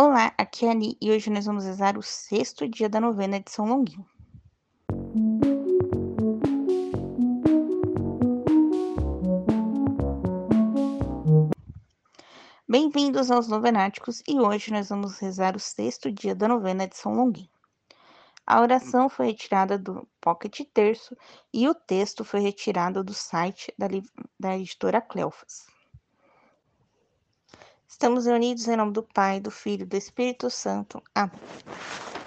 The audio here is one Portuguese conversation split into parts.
Olá, aqui é a Ani e hoje nós vamos rezar o sexto dia da novena de São Longuinho. Bem-vindos aos Novenáticos e hoje nós vamos rezar o sexto dia da novena de São Longuinho. A oração foi retirada do Pocket Terço e o texto foi retirado do site da, da editora Cleofas. Estamos reunidos em nome do Pai, do Filho e do Espírito Santo. Amém.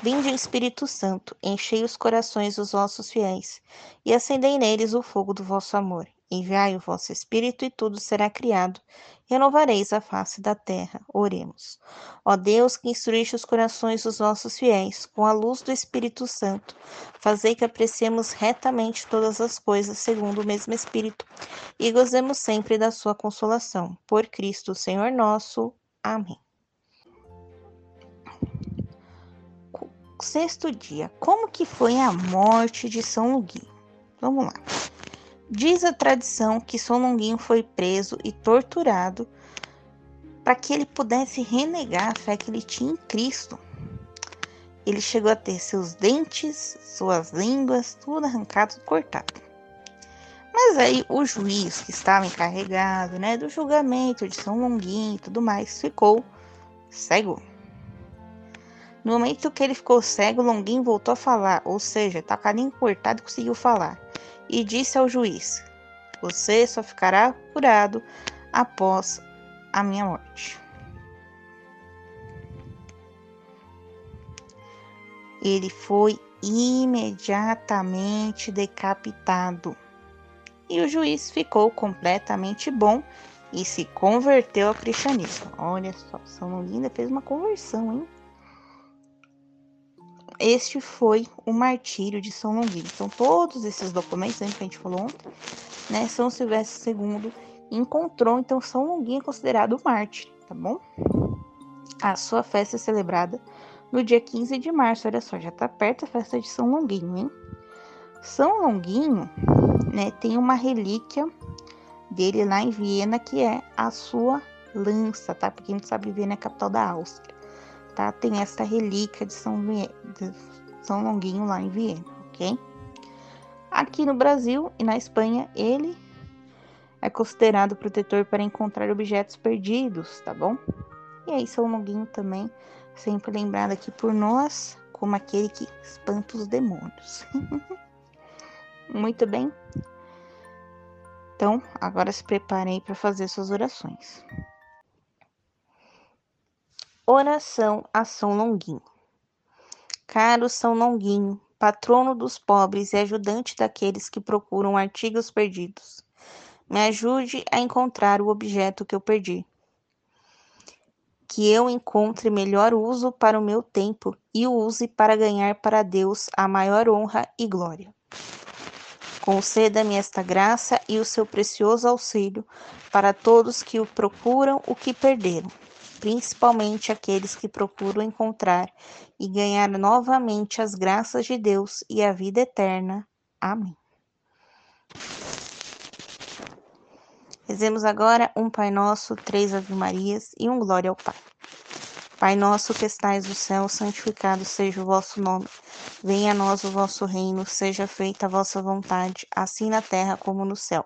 Vinde, Espírito Santo, enchei os corações dos vossos fiéis e acendei neles o fogo do vosso amor. Enviai o vosso Espírito e tudo será criado. Renovareis a face da terra. Oremos. Ó Deus, que instruíste os corações dos vossos fiéis com a luz do Espírito Santo, fazei que apreciemos retamente todas as coisas segundo o mesmo Espírito e gozemos sempre da sua consolação. Por Cristo, Senhor nosso. Amém. Sexto dia. Como que foi a morte de São Luguinho? Vamos lá. Diz a tradição que São Longuinho foi preso e torturado para que ele pudesse renegar a fé que ele tinha em Cristo. Ele chegou a ter seus dentes, suas línguas, tudo arrancado, cortado. Mas aí o juiz que estava encarregado, né, do julgamento de São Longuinho e tudo mais, ficou cego. No momento que ele ficou cego, Longuinho voltou a falar, ou seja, tá carinho cortado e conseguiu falar e disse ao juiz: Você só ficará curado após a minha morte. Ele foi imediatamente decapitado. E o juiz ficou completamente bom e se converteu ao cristianismo. Olha só, São Linda fez uma conversão, hein? Este foi o martírio de São Longuinho. Então, todos esses documentos que a gente falou ontem, né, São Silvestre II encontrou, então São Longuinho é considerado mártir, tá bom? A sua festa é celebrada no dia 15 de março, olha só, já tá perto a festa de São Longuinho, hein? São Longuinho, né, tem uma relíquia dele lá em Viena, que é a sua lança, tá? Porque a gente sabe, Viena é a capital da Áustria tá? Tem esta relíquia de São, de São Longuinho lá em Viena, ok? Aqui no Brasil e na Espanha, ele é considerado protetor para encontrar objetos perdidos, tá bom? E aí, São Longuinho também, sempre lembrado aqui por nós, como aquele que espanta os demônios. Muito bem. Então, agora se preparem para fazer suas orações. Oração a São Longuinho. Caro São Longuinho, patrono dos pobres e ajudante daqueles que procuram artigos perdidos, me ajude a encontrar o objeto que eu perdi. Que eu encontre melhor uso para o meu tempo e o use para ganhar para Deus a maior honra e glória. Conceda-me esta graça e o seu precioso auxílio para todos que o procuram o que perderam principalmente aqueles que procuram encontrar e ganhar novamente as graças de Deus e a vida eterna. Amém. Rezemos agora um Pai Nosso, três Ave Marias e um Glória ao Pai. Pai nosso que estais no céu, santificado seja o vosso nome. Venha a nós o vosso reino, seja feita a vossa vontade, assim na terra como no céu.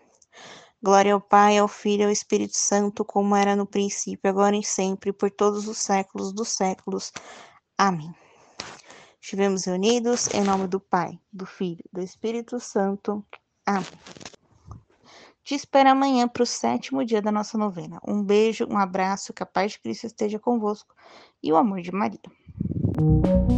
Glória ao Pai, ao Filho e ao Espírito Santo, como era no princípio, agora e sempre, por todos os séculos dos séculos. Amém. Estivemos reunidos em nome do Pai, do Filho, do Espírito Santo. Amém. Te espero amanhã para o sétimo dia da nossa novena. Um beijo, um abraço, que a paz de Cristo esteja convosco e o amor de Maria.